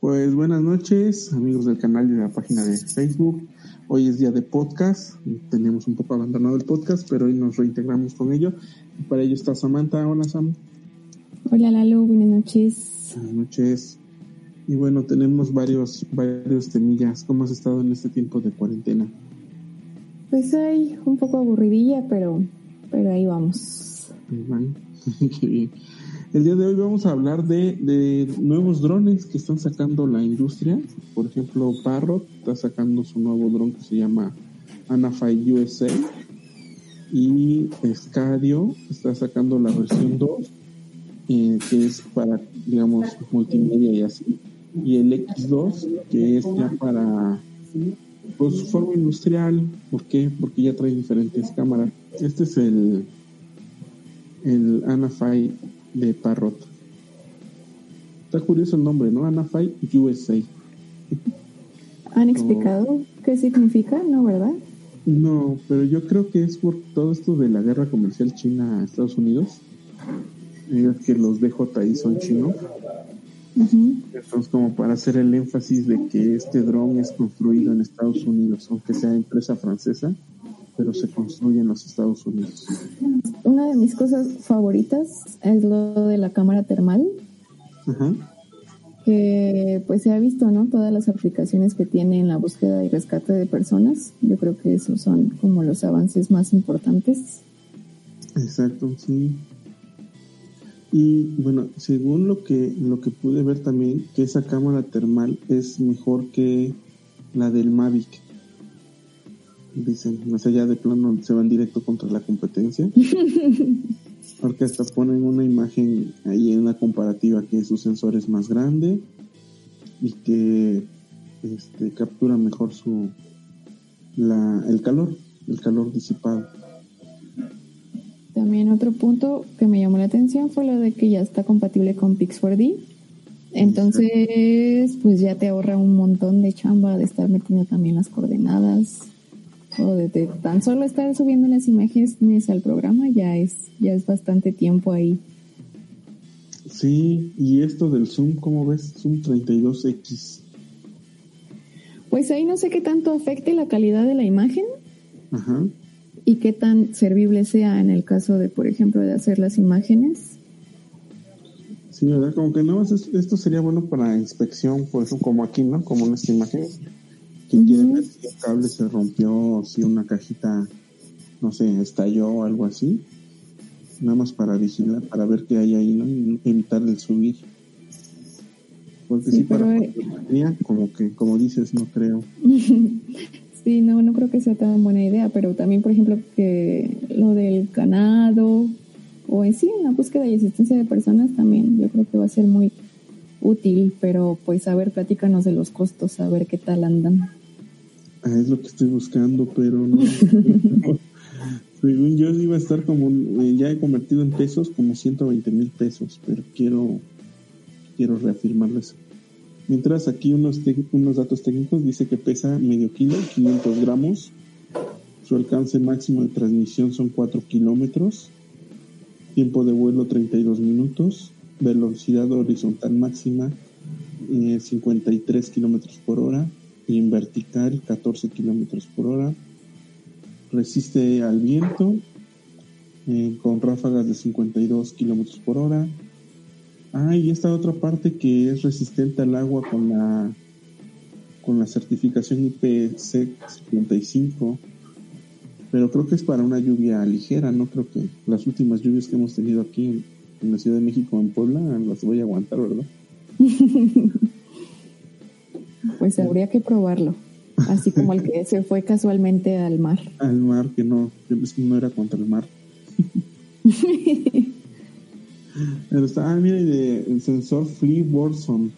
Pues buenas noches, amigos del canal y de la página de Facebook. Hoy es día de podcast. Tenemos un poco abandonado el podcast, pero hoy nos reintegramos con ello. Y para ello está Samantha. Hola, Sam. Hola, Lalo. Buenas noches. Buenas noches. Y bueno, tenemos varios, varios temillas. ¿Cómo has estado en este tiempo de cuarentena? Pues hay un poco aburridilla, pero, pero ahí vamos. Qué bien. El día de hoy vamos a hablar de, nuevos drones que están sacando la industria. Por ejemplo, Parrot está sacando su nuevo dron que se llama Anafy USA. Y Scadio está sacando la versión 2, eh, que es para, digamos, multimedia y así. Y el X2, que es ya para pues forma industrial. ¿Por qué? Porque ya trae diferentes cámaras. Este es el, el Anafy de Parrot. Está curioso el nombre, ¿no? Anafy USA. ¿Han explicado qué significa? No, ¿verdad? No, pero yo creo que es por todo esto de la guerra comercial China-Estados Unidos. Es que los DJI son chinos. Entonces, como para hacer el énfasis de que este dron es construido en Estados Unidos, aunque sea empresa francesa, pero se construye en los Estados Unidos. Una de mis cosas favoritas es lo de la cámara termal. Que pues se ha visto, ¿no? Todas las aplicaciones que tiene en la búsqueda y rescate de personas. Yo creo que esos son como los avances más importantes. Exacto, sí. Y bueno, según lo que lo que pude ver también, que esa cámara termal es mejor que la del Mavic dicen, más allá de plano se van directo contra la competencia. Porque hasta ponen una imagen ahí en una comparativa que su sensor es más grande y que este, captura mejor su la, el calor, el calor disipado. También otro punto que me llamó la atención fue lo de que ya está compatible con Pix4D. Entonces, pues ya te ahorra un montón de chamba de estar metiendo también las coordenadas o de, tan solo estar subiendo las imágenes al programa ya es ya es bastante tiempo ahí. Sí, y esto del Zoom, ¿cómo ves? Zoom 32X. Pues ahí no sé qué tanto afecte la calidad de la imagen. Ajá. Y qué tan servible sea en el caso de, por ejemplo, de hacer las imágenes. Sí, ¿verdad? Como que no, esto sería bueno para inspección, por eso como aquí, ¿no? Como en esta imagen que quiere ver si un cable se rompió, si una cajita, no sé, estalló o algo así. Nada más para vigilar, para ver qué hay ahí, ¿no? Y evitar el subir. Porque sí, para eh, como que, como dices, no creo. sí, no, no creo que sea tan buena idea, pero también, por ejemplo, que lo del ganado o en sí, en la búsqueda y asistencia de personas también, yo creo que va a ser muy útil, pero pues a ver, platícanos de los costos, a ver qué tal andan. Ah, es lo que estoy buscando, pero no. Según yo iba a estar como, eh, ya he convertido en pesos como 120 mil pesos, pero quiero, quiero reafirmarles. Mientras aquí unos, unos datos técnicos dice que pesa medio kilo, 500 gramos. Su alcance máximo de transmisión son 4 kilómetros. Tiempo de vuelo 32 minutos. Velocidad horizontal máxima eh, 53 kilómetros por hora en vertical 14 kilómetros por hora. Resiste al viento eh, con ráfagas de 52 kilómetros por hora. Ah, y esta otra parte que es resistente al agua con la con la certificación IPC 55 pero creo que es para una lluvia ligera, no creo que las últimas lluvias que hemos tenido aquí en, en la Ciudad de México, en Puebla, las voy a aguantar, ¿verdad? Pues habría que probarlo. Así como el que se fue casualmente al mar. Al mar, que no, que no era contra el mar. Pero está, ah, mira, el sensor Flea Borson,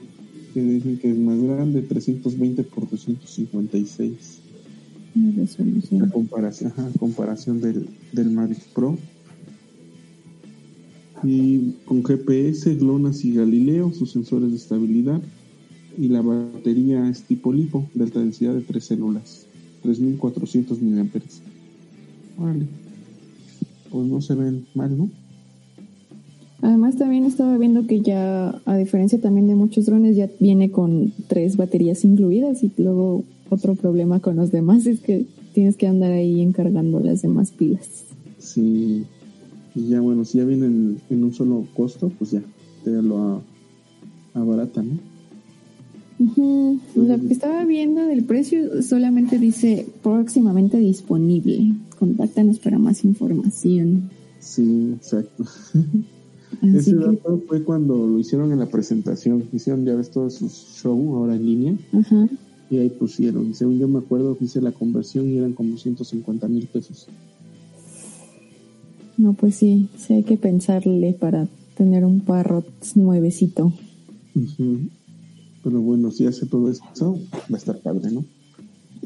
que dicen que es más grande, 320 por 256. La comparación, ajá, comparación del, del Mavic Pro. Y con GPS, GLONASS y Galileo, sus sensores de estabilidad y la batería es tipo LiPo de alta densidad de tres células, 3400 miliamperes. Vale. Pues no se ven mal, ¿no? Además también estaba viendo que ya, a diferencia también de muchos drones, ya viene con tres baterías incluidas y luego otro problema con los demás es que tienes que andar ahí encargando las demás pilas. Sí, y ya bueno, si ya vienen en un solo costo, pues ya, te lo abarata, ¿no? Lo que estaba viendo del precio solamente dice próximamente disponible. Contáctanos para más información. Sí, exacto. Ese dato fue cuando lo hicieron en la presentación. Hicieron ya ves todo su show ahora en línea. Y ahí pusieron. Según yo me acuerdo, hice la conversión y eran como 150 mil pesos. No, pues sí, sí hay que pensarle para tener un parrot nuevecito. Pero bueno, si hace todo esto, va a estar padre, ¿no?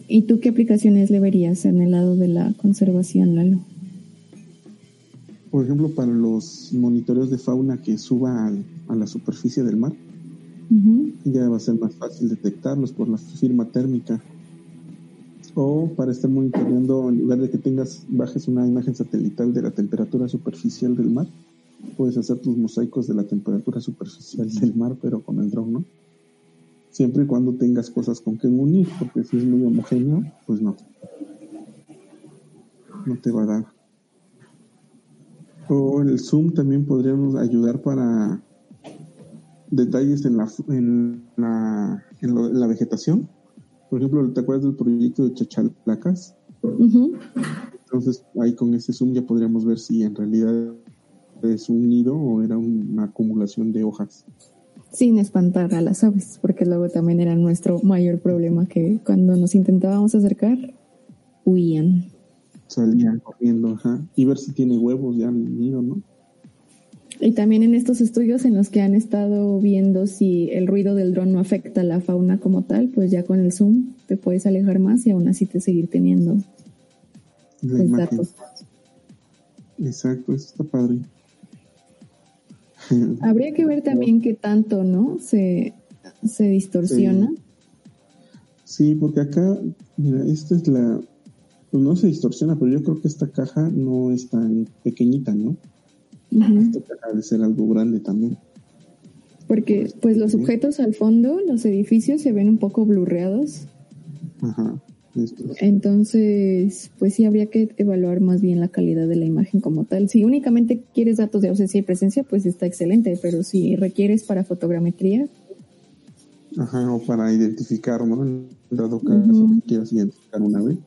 ¿Y tú qué aplicaciones le verías en el lado de la conservación, Lalo? Por ejemplo, para los monitoreos de fauna que suba a la superficie del mar, ya va a ser más fácil detectarlos por la firma térmica. O para estar monitoreando, en lugar de que tengas, bajes una imagen satelital de la temperatura superficial del mar, puedes hacer tus mosaicos de la temperatura superficial del mar, pero con el drone, ¿no? Siempre y cuando tengas cosas con que unir, porque si es muy homogéneo, pues no. No te va a dar. O el zoom también podríamos ayudar para detalles en la, en la, en, la vegetación. Por ejemplo, ¿te acuerdas del proyecto de Chachalacas? Entonces ahí con ese zoom ya podríamos ver si en realidad es un nido o era una acumulación de hojas sin espantar a las aves, porque luego también era nuestro mayor problema que cuando nos intentábamos acercar, huían. Salían corriendo, ajá. Y ver si tiene huevos ya en el nido, ¿no? Y también en estos estudios en los que han estado viendo si el ruido del dron no afecta a la fauna como tal, pues ya con el zoom te puedes alejar más y aún así te seguir teniendo datos. Exacto, eso está padre. Habría que ver también qué tanto, ¿no? Se, se distorsiona. Sí. porque acá, mira, esta es la, pues no se distorsiona, pero yo creo que esta caja no es tan pequeñita, ¿no? Esta caja debe ser algo grande también. Porque, pues los objetos al fondo, los edificios se ven un poco blurreados. Ajá. Entonces, pues sí habría que evaluar más bien la calidad de la imagen como tal. Si únicamente quieres datos de ausencia y presencia, pues está excelente, pero si requieres para fotogrametría. Ajá, o para identificar, ¿no? En dado caso que quieras identificar una vez,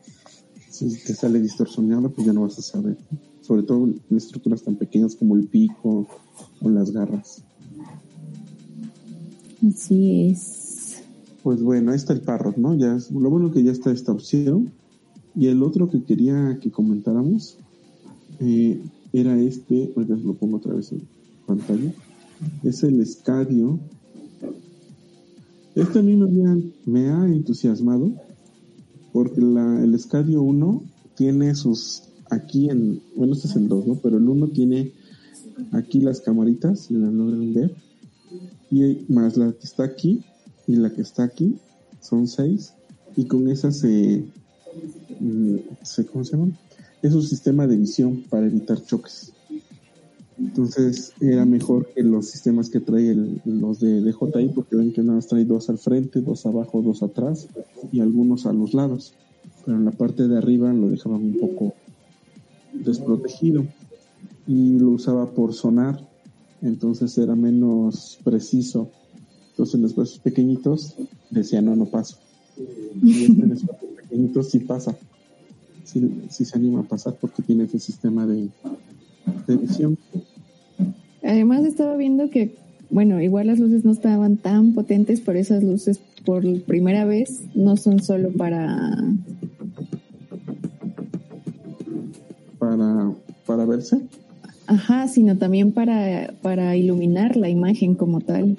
si te sale distorsionado, pues ya no vas a saber. Sobre todo en estructuras tan pequeñas como el pico o las garras. Así es. Pues bueno, ahí está el Parrot, ¿no? Ya lo bueno que ya está esta opción. Y el otro que quería que comentáramos eh, era este, ahorita lo pongo otra vez en pantalla, es el Escadio. Este a mí me, ha entusiasmado porque el Escadio 1 tiene sus, aquí en, bueno, este es el 2, ¿no? Pero el 1 tiene aquí las camaritas, si la logran ver, y más la que está aquí, y la que está aquí son seis y con esa se, mm, se ¿cómo se llama? Es un sistema de visión para evitar choques. Entonces era mejor que los sistemas que trae los de DJI porque ven que nada más trae dos al frente, dos abajo, dos atrás y algunos a los lados. Pero en la parte de arriba lo dejaban un poco desprotegido y lo usaba por sonar, entonces era menos preciso entonces los huesos pequeñitos decían, no, no paso. Y en los huesos pequeñitos sí pasa. Sí, se anima a pasar porque tiene ese sistema de, visión. Además estaba viendo que, bueno, igual las luces no estaban tan potentes, por esas luces por primera vez no son solo para... Para, para verse. Ajá, sino también para, para iluminar la imagen como tal.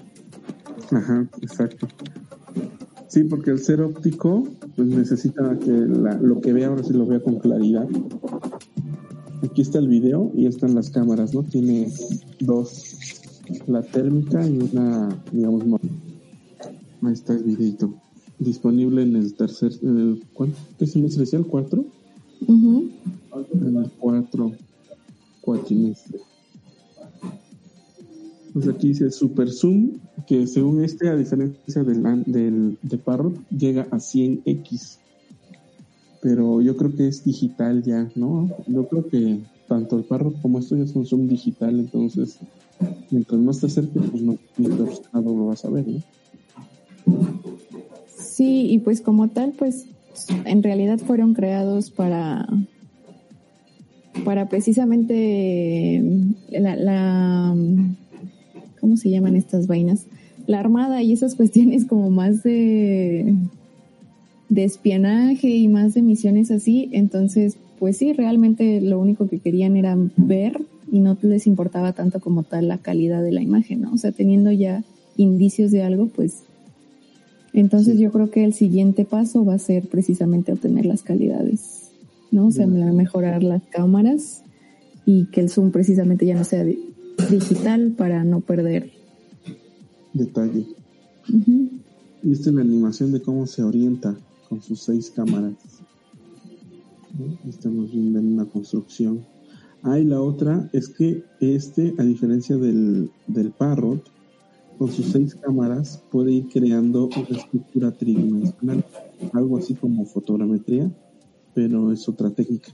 Ajá, exacto. Sí, porque el ser óptico pues necesita que lo que vea ahora sí lo vea con claridad. Aquí está el video y están las cámaras, ¿no? Tiene dos, la térmica y una, digamos, no. Ahí está el videito. Disponible en el tercer, en el, ¿cuánto? ¿Qué semestre decía? ¿El cuatro? En el cuatro, cuatrimestre. Pues aquí dice Super Zoom, que según este, a diferencia del, del de Parrot, llega a 100x. Pero yo creo que es digital ya, ¿no? Yo creo que tanto el Parrot como esto ya es un zoom digital, entonces mientras más te acerques, pues no, lo vas a ver, ¿no? Sí, y pues como tal, pues en realidad fueron creados para para precisamente la ¿cómo se llaman estas vainas? La armada y esas cuestiones como más de de espionaje y más de misiones así, entonces pues sí, realmente lo único que querían era ver y no les importaba tanto como tal la calidad de la imagen, ¿no? O sea, teniendo ya indicios de algo, pues entonces yo creo que el siguiente paso va a ser precisamente obtener las calidades, ¿no? O sea, mejorar las cámaras y que el zoom precisamente ya no sea digital para no perder detalle. Y esta es la animación de cómo se orienta con sus seis cámaras. Estamos viendo en una construcción. Ah, y la otra es que este, a diferencia del, del Parrot, con sus seis cámaras puede ir creando una estructura tridimensional, algo así como fotogrametría, pero es otra técnica.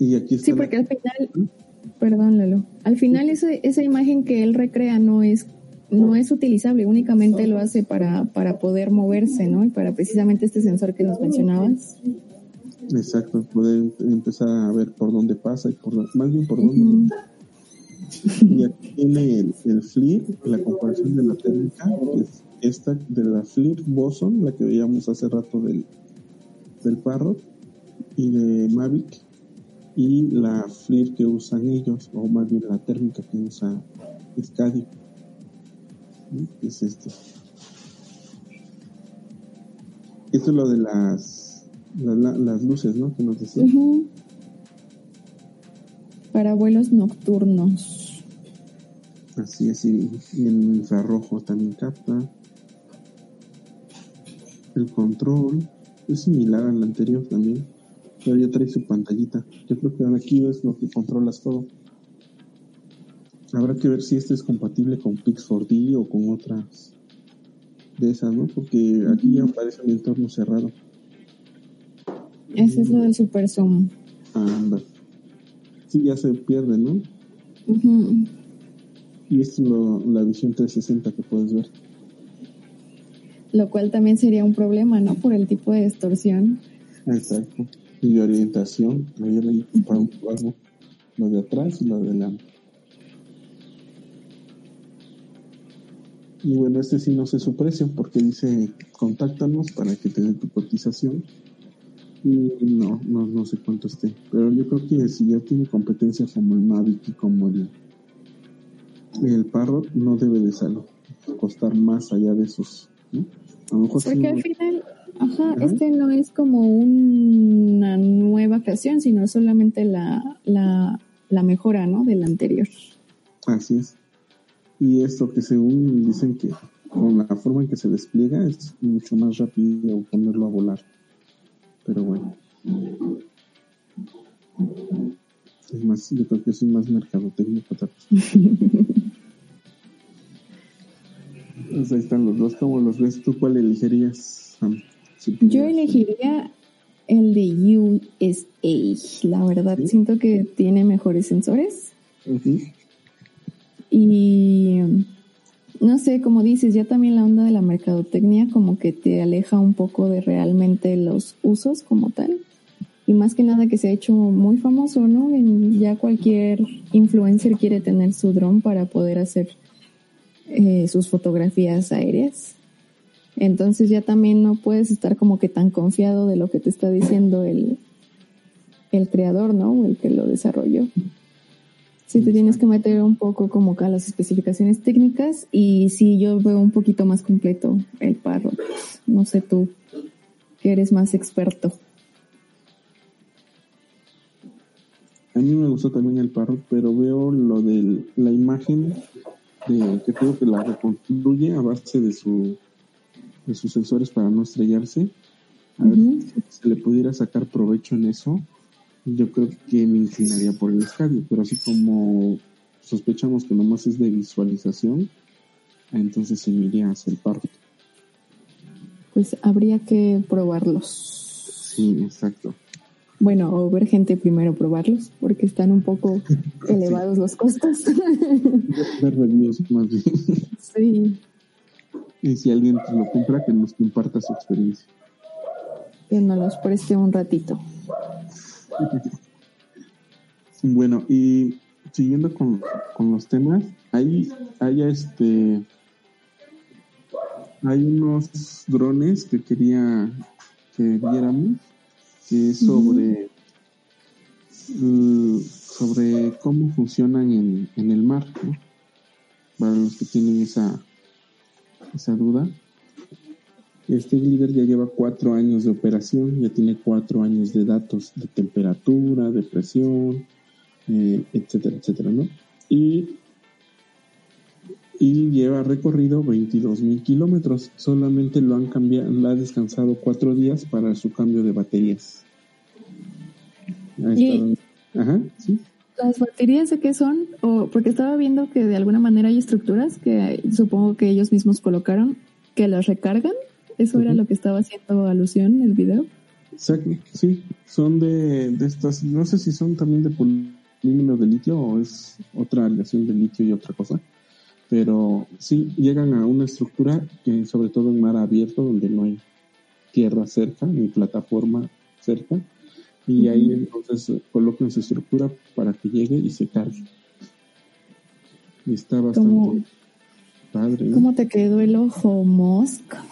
Y aquí está sí, porque al final, perdón Lalo, al final esa, esa imagen que él recrea no es no es utilizable, únicamente lo hace para, para poder moverse, ¿no? Y para precisamente este sensor que nos mencionabas. Exacto, poder empezar a ver por dónde pasa y por más bien por dónde. Y aquí tiene el, el FLIR, la comparación de la técnica, que es esta de la FLIR Boson, la que veíamos hace rato del, del Parrot y de Mavic, y la FLIR que usan ellos, o más bien la térmica que usa Scadio. Es este. Esto es lo de las las luces, ¿no? Que nos decía. Para vuelos nocturnos. Así es, y, el infrarrojo también capta. El control es similar al anterior también, pero ya trae su pantallita. Yo creo que aquí es lo que controlas todo. Habrá que ver si este es compatible con Pix4D o con otras de esas, ¿no? Porque aquí ya aparece el entorno cerrado. Ese es lo del super zoom. anda. Sí, ya se pierde, ¿no? Y esto es lo, la visión 360 que puedes ver. Lo cual también sería un problema, ¿no? Por el tipo de distorsión. Exacto. Y de orientación. Lo de atrás y lo de adelante. Y bueno, este sí no sé su precio porque dice contáctanos para que te den tu cotización no, no, no sé cuánto esté. Pero yo creo que si ya tiene competencia como el Mavic y como el, el Parrot, no debe de salud costar más allá de esos. A lo mejor Porque al final, ajá, este no es como una nueva creación, sino solamente la, la, la mejora, ¿no? Del anterior. Así es. Y esto que según dicen que con la forma en que se despliega es mucho más rápido ponerlo a volar pero bueno. Es más, yo creo que es más mercadotecnia pues ahí están los dos, ¿cómo los ves? ¿Tú cuál elegirías? yo elegiría el de USA. La verdad, siento que tiene mejores sensores. Y no sé, como dices, ya también la onda de la mercadotecnia como que te aleja un poco de realmente los usos como tal. Y más que nada que se ha hecho muy famoso, ¿no? ya cualquier influencer quiere tener su dron para poder hacer eh, sus fotografías aéreas. Entonces ya también no puedes estar como que tan confiado de lo que te está diciendo el, el creador, ¿no? El que lo desarrolló. Sí, te tienes que meter un poco como acá las especificaciones técnicas y sí, yo veo un poquito más completo el parro. No sé tú, que eres más experto. A mí me gustó también el parro, pero veo lo de la imagen de, que creo que la reconstruye a base de su de sus sensores para no estrellarse. A ver si se le pudiera sacar provecho en eso yo creo que me inclinaría por el escabio, pero así como sospechamos que nomás es de visualización, entonces se me iría hacia el parto. Pues habría que probarlos. Sí, exacto. Bueno, o ver gente primero probarlos, porque están un poco elevados los costos. ver reviews más bien. Sí. Y si alguien lo compra, que nos comparta su experiencia. Que nos los preste un ratito. Bueno, y siguiendo con, los temas, hay, hay este hay unos drones que quería que viéramos que es sobre sobre cómo funcionan en, en el mar para los que tienen esa esa duda este líder ya lleva cuatro años de operación, ya tiene cuatro años de datos de temperatura, de presión, eh, etcétera, etcétera, ¿no? Y, y lleva recorrido 22 mil kilómetros. Solamente lo han cambiado, lo ha descansado cuatro días para su cambio de baterías. Ajá, sí. ¿Las baterías de qué son? O, porque estaba viendo que de alguna manera hay estructuras que supongo que ellos mismos colocaron que las recargan ¿Eso era lo que estaba haciendo alusión en el video? Exacto, sí, son de, de estas, no sé si son también de polímero de litio o es otra aleación de litio y otra cosa, pero sí llegan a una estructura que sobre todo en mar abierto donde no hay tierra cerca ni plataforma cerca y ahí entonces colocan su estructura para que llegue y se cargue. Y está bastante padre. ¿Cómo te quedó el ojo, Mosk?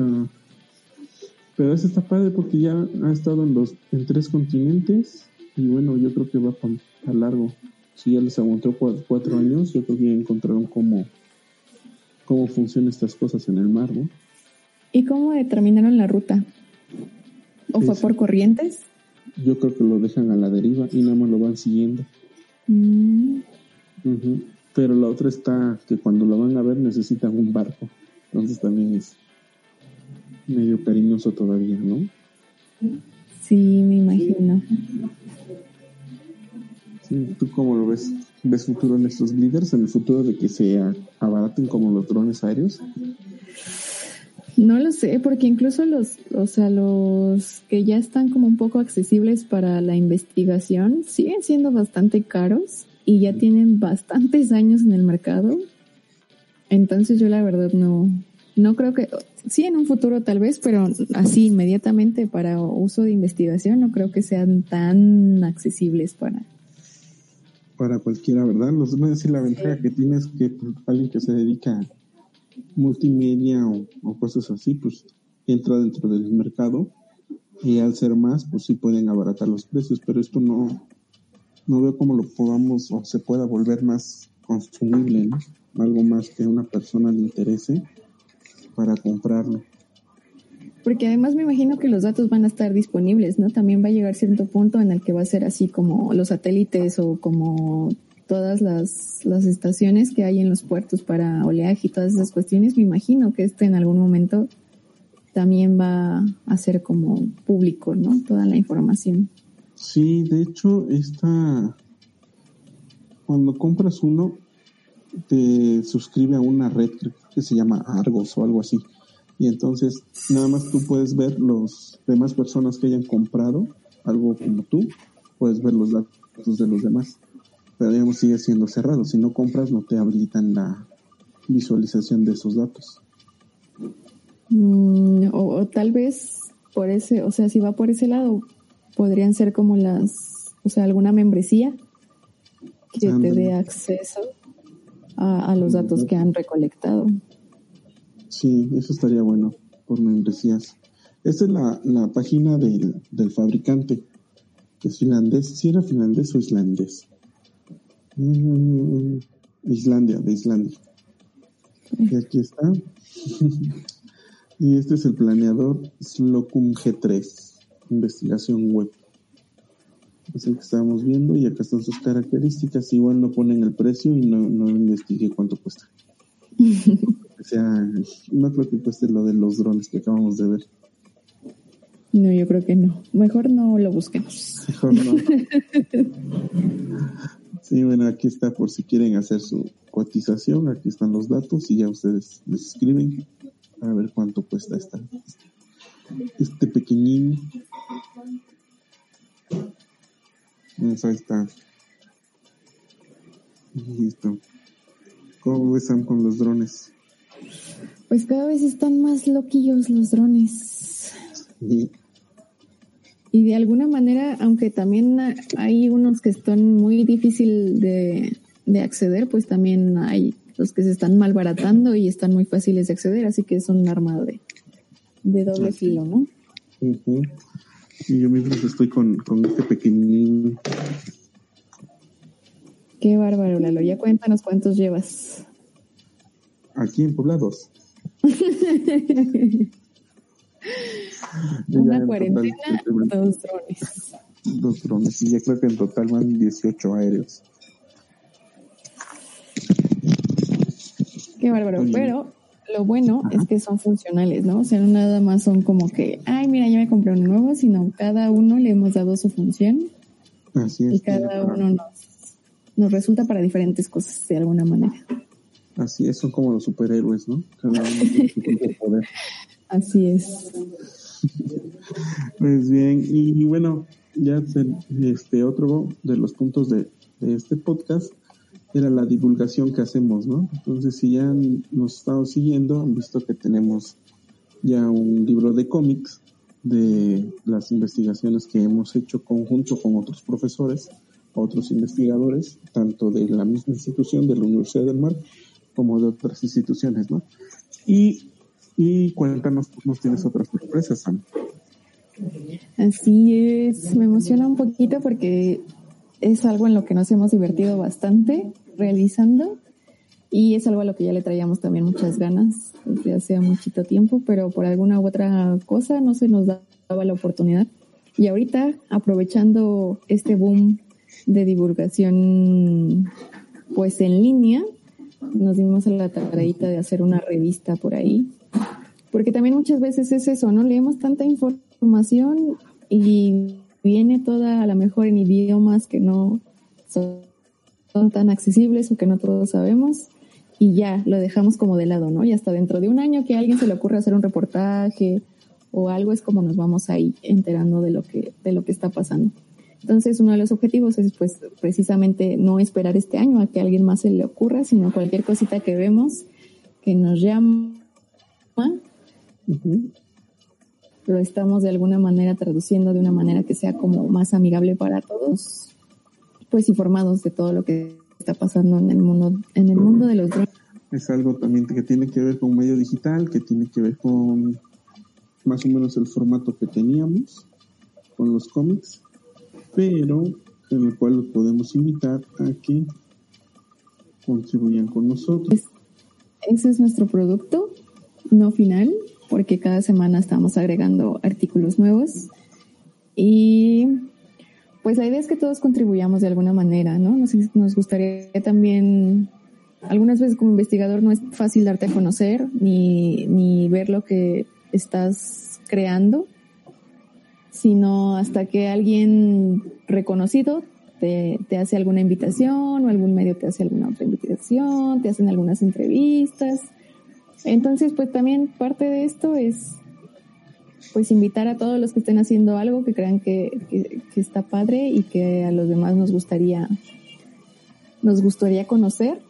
Ah. pero ese está padre porque ya ha estado en los en tres continentes y bueno, yo creo que va a largo. Si ya les aguantó cuatro, años, yo creo que ya encontraron cómo, cómo funcionan estas cosas en el mar, ¿no? ¿Y cómo determinaron la ruta? ¿O fue por corrientes? Yo creo que lo dejan a la deriva y nada más lo van siguiendo. Mm pero la otra está que cuando lo van a ver necesitan un barco. Entonces también es medio cariñoso todavía, ¿no? Sí, me imagino. ¿Tú cómo lo ves? ¿Ves futuro en estos líderes? ¿En el futuro de que se abaraten como los drones aéreos? No lo sé, porque incluso los, o sea, los que ya están como un poco accesibles para la investigación siguen siendo bastante caros y ya tienen bastantes años en el mercado. Entonces yo la verdad no, no creo que, sí en un futuro tal vez, pero así inmediatamente para uso de investigación no creo que sean tan accesibles para... Para cualquiera, ¿verdad? Los a decir la ventaja que tienes que pues, alguien que se dedica a multimedia o, cosas así, pues entra dentro del mercado y al ser más, pues sí pueden abaratar los precios, pero esto no, no veo cómo lo podamos o se pueda volver más consumible, ¿no? Algo más que a una persona le interese para comprarlo. Porque además me imagino que los datos van a estar disponibles, ¿no? También va a llegar cierto punto en el que va a ser así como los satélites o como todas las, las estaciones que hay en los puertos para oleaje y todas esas cuestiones. Me imagino que este en algún momento también va a ser como público, ¿no? Toda la información. Sí, de hecho, esta, cuando compras uno, te suscribe a una red que se llama Argos o algo así. Y entonces, nada más tú puedes ver los demás personas que hayan comprado algo como tú, puedes ver los datos de los demás. Pero digamos, sigue siendo cerrado. Si no compras, no te habilitan la visualización de esos datos. Mm, o, o, tal vez por ese, o sea, si va por ese lado, podrían ser como las, o sea, alguna membresía que te dé acceso a, los datos que han recolectado. Sí, eso estaría bueno por membresías. Esta es la, la página del, del, fabricante, que es finlandés. ¿Si era finlandés o islandés? Mm, Islandia, de Islandia. Y aquí está. y este es el planeador Slocum G3 investigación web. Es el que estábamos viendo y acá están sus características. Igual no ponen el precio y no, no investigué cuánto cuesta. o sea, no creo que cueste lo de los drones que acabamos de ver. No, yo creo que no. Mejor no lo busquemos. Mejor no. sí, bueno, aquí está por si quieren hacer su cotización. Aquí están los datos y ya ustedes les escriben a ver cuánto cuesta esta, este pequeñín. Pues ahí está. Listo. ¿Cómo están con los drones? Pues cada vez están más loquillos los drones. Y de alguna manera, aunque también hay unos que están muy difícil de, acceder, pues también hay los que se están malbaratando y están muy fáciles de acceder, así que es un arma de, doble filo, ¿no? Y yo mismo estoy con, con este pequeñín. Qué bárbaro, Lalo. Ya cuéntanos cuántos llevas. Aquí en Poblados. Una cuarentena, dos drones. Dos drones, y ya creo que en total van 18 aéreos. Qué bárbaro, pero lo bueno es que son funcionales, ¿no? O sea, no nada más son como que, ay, mira, ya me compré uno nuevo, sino cada uno le hemos dado su función. Así es. Y cada uno nos, nos resulta para diferentes cosas de alguna manera. Así es, son como los superhéroes, ¿no? Cada uno tiene su poder. Así es. Pues bien, y, bueno, ya este otro de los puntos de, este podcast era la divulgación que hacemos, ¿no? Entonces, si ya nos estado siguiendo, han visto que tenemos ya un libro de cómics de las investigaciones que hemos hecho conjunto con otros profesores, otros investigadores, tanto de la misma institución, de la Universidad del Mar, como de otras instituciones, ¿no? Y, y cuéntanos, nos tienes otras sorpresas, Sam. Así es, me emociona un poquito porque es algo en lo que nos hemos divertido bastante realizando y es algo a lo que ya le traíamos también muchas ganas desde hace muchito tiempo, pero por alguna u otra cosa no se nos daba la oportunidad. Y ahorita, aprovechando este boom de divulgación pues en línea, nos dimos a la tareita de hacer una revista por ahí, porque también muchas veces es eso, ¿no? Leemos tanta información y viene toda a lo mejor en idiomas que no son, tan accesibles o que no todos sabemos y ya lo dejamos como de lado, ¿no? Y hasta dentro de un año que a alguien se le ocurre hacer un reportaje o algo es como nos vamos ahí enterando de lo que de lo que está pasando. Entonces, uno de los objetivos es, pues, precisamente no esperar este año a que a alguien más se le ocurra, sino cualquier cosita que vemos que nos llama, lo estamos de alguna manera traduciendo de una manera que sea como más amigable para todos, pues informados de todo lo que está pasando en el mundo, en el mundo de los drones. Es algo también que tiene que ver con medio digital, que tiene que ver con más o menos el formato que teníamos con los cómics pero en el cual los podemos invitar a que contribuyan con nosotros. Ese es nuestro producto, no final, porque cada semana estamos agregando artículos nuevos y pues la idea es que todos contribuyamos de alguna manera, ¿no? Nos, nos gustaría también, algunas veces como investigador no es fácil darte a conocer ni, ni ver lo que estás creando sino hasta que alguien reconocido te, hace alguna invitación o algún medio te hace alguna otra invitación, te hacen algunas entrevistas. Entonces, pues también parte de esto es pues invitar a todos los que estén haciendo algo que crean que, está padre y que a los demás nos gustaría nos gustaría conocer.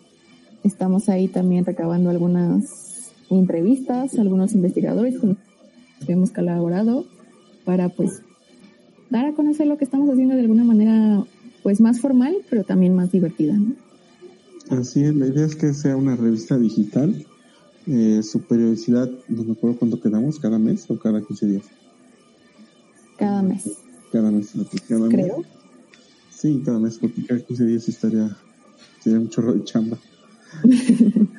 Estamos ahí también recabando algunas entrevistas, algunos investigadores con los que hemos colaborado para pues dar a conocer lo que estamos haciendo de alguna manera pues más formal, pero también más divertida. Así es, la idea es que sea una revista digital. Eh, su periodicidad, no me acuerdo cuánto quedamos, cada mes o cada 15 días. Cada mes. Cada mes, cada Creo. Sí, cada mes, porque cada 15 días estaría, sería un chorro de chamba.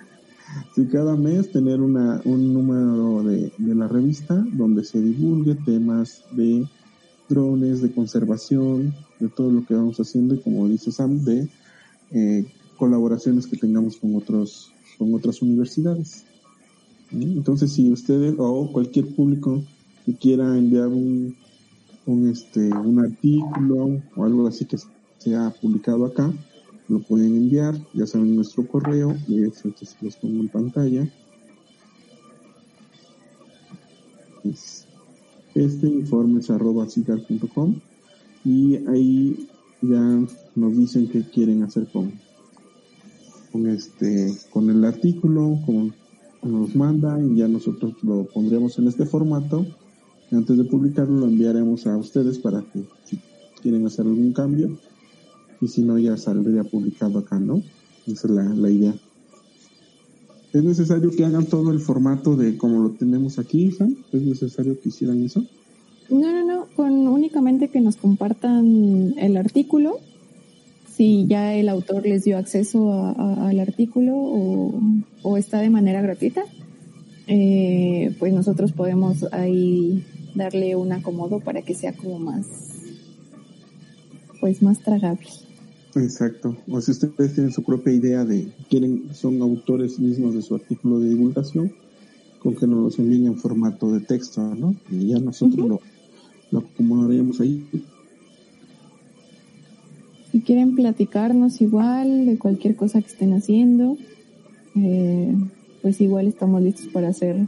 Sí, cada mes tener una, un número de, de la revista donde se divulgue temas de drones, de conservación, de todo lo que vamos haciendo y como dice Sam, de eh, colaboraciones que tengamos con otros, con otras universidades. Entonces, si ustedes o cualquier público que quiera enviar un, este, un artículo o algo así que sea publicado acá, lo pueden enviar, ya saben nuestro correo, eso se los pongo en pantalla. Es este informe es arroba y ahí ya nos dicen qué quieren hacer con, con este, con el artículo, como nos manda y ya nosotros lo pondremos en este formato. Antes de publicarlo lo enviaremos a ustedes para que si quieren hacer algún cambio y si no ya saldría publicado acá, ¿no? Esa es la, la idea. ¿Es necesario que hagan todo el formato de como lo tenemos aquí, Sam? ¿Es necesario que hicieran eso? No, no, no, con únicamente que nos compartan el artículo, si ya el autor les dio acceso al artículo o, está de manera gratuita, eh, pues nosotros podemos ahí darle un acomodo para que sea como más, pues más tragable. Exacto. O si ustedes tienen su propia idea de quieren, son autores mismos de su artículo de divulgación, con que nos los envíen en formato de texto, ¿no? Y ya nosotros lo, lo acomodaríamos ahí. Si quieren platicarnos igual de cualquier cosa que estén haciendo, eh, pues igual estamos listos para hacer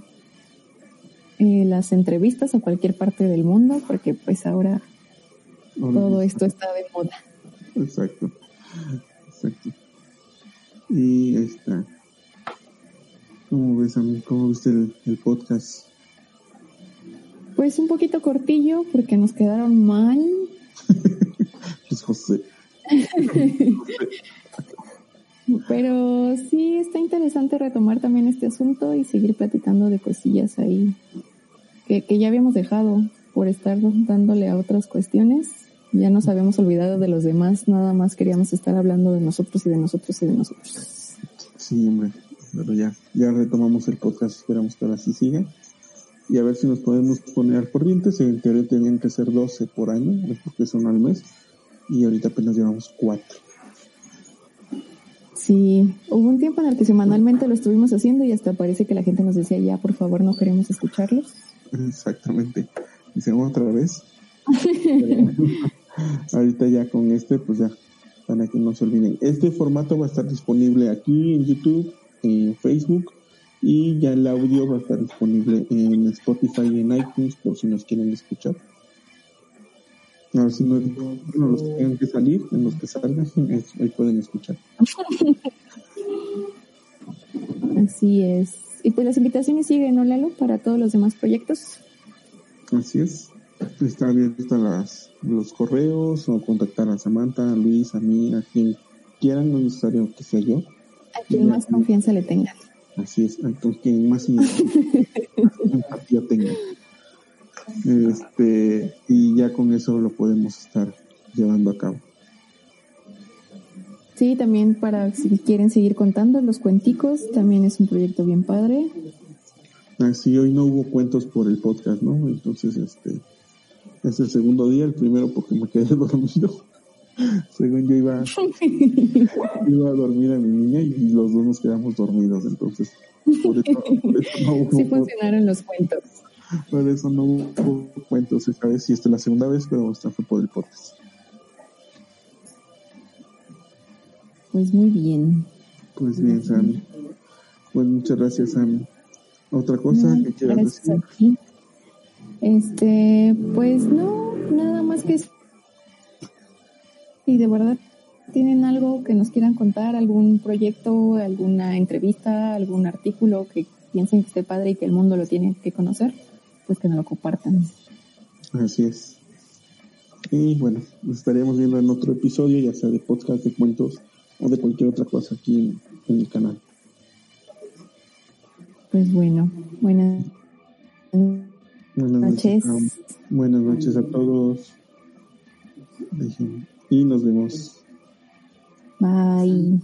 eh, las entrevistas a cualquier parte del mundo, porque pues ahora todo esto está de moda. Exacto. Exacto. Y ahí está. ¿Cómo ves, ¿Cómo viste el, podcast? Pues un poquito cortillo porque nos quedaron mal. pues José. Pero sí está interesante retomar también este asunto y seguir platicando de cosillas ahí que, que ya habíamos dejado por estar dándole a otras cuestiones ya nos habíamos olvidado de los demás, nada más queríamos estar hablando de nosotros y de nosotros y de nosotros. Sí, hombre, pero ya, ya retomamos el podcast, esperamos que ahora sí siga. Y a ver si nos podemos poner al corriente, en teoría tenían que ser 12 por año, porque son al mes, y ahorita apenas llevamos 4. Sí, hubo un tiempo en el que semanalmente lo estuvimos haciendo y hasta parece que la gente nos decía ya, por favor, no queremos escucharlos. Exactamente. Dicen otra vez. Ahorita ya con este, pues ya, para que no se olviden. Este formato va a estar disponible aquí en YouTube, en Facebook, y ya el audio va a estar disponible en Spotify y en iTunes por si nos quieren escuchar. Ver si no, los que tengan que salir, en los que salgan, ahí pueden escuchar. Así es. Y pues las invitaciones siguen, ¿no, Lalo? Para todos los demás proyectos. Así es. Está abierta las, los correos o contactar a Samantha, a Luis, a mí, a quien quieran, no es necesario que sea yo. A quien más confianza le tengan. Así es, a quien más empatía tenga. Este, y ya con eso lo podemos estar llevando a cabo. Sí, también para si quieren seguir contando los cuenticos, también es un proyecto bien padre. Así ah, hoy no hubo cuentos por el podcast, ¿no? Entonces, este, es el segundo día, el primero porque me quedé dormido. Según yo iba, iba a dormir a mi niña y los dos nos quedamos dormidos, entonces por eso, no hubo, Sí funcionaron los cuentos. Por eso no hubo cuentos esta vez, y esta es la segunda vez, pero esta fue por el podcast. Pues muy bien. Pues bien, Sam. Pues muchas gracias, Sam. ¿Otra cosa que quieras decir? Este, pues no, nada más que y de verdad tienen algo que nos quieran contar, algún proyecto, alguna entrevista, algún artículo que piensen que esté padre y que el mundo lo tiene que conocer, pues que nos lo compartan. Así es. Y bueno, nos estaríamos viendo en otro episodio, ya sea de podcast, de cuentos o de cualquier otra cosa aquí en, el canal. Pues bueno, buenas Buenas noches. buenas noches a todos. Y nos vemos. Bye.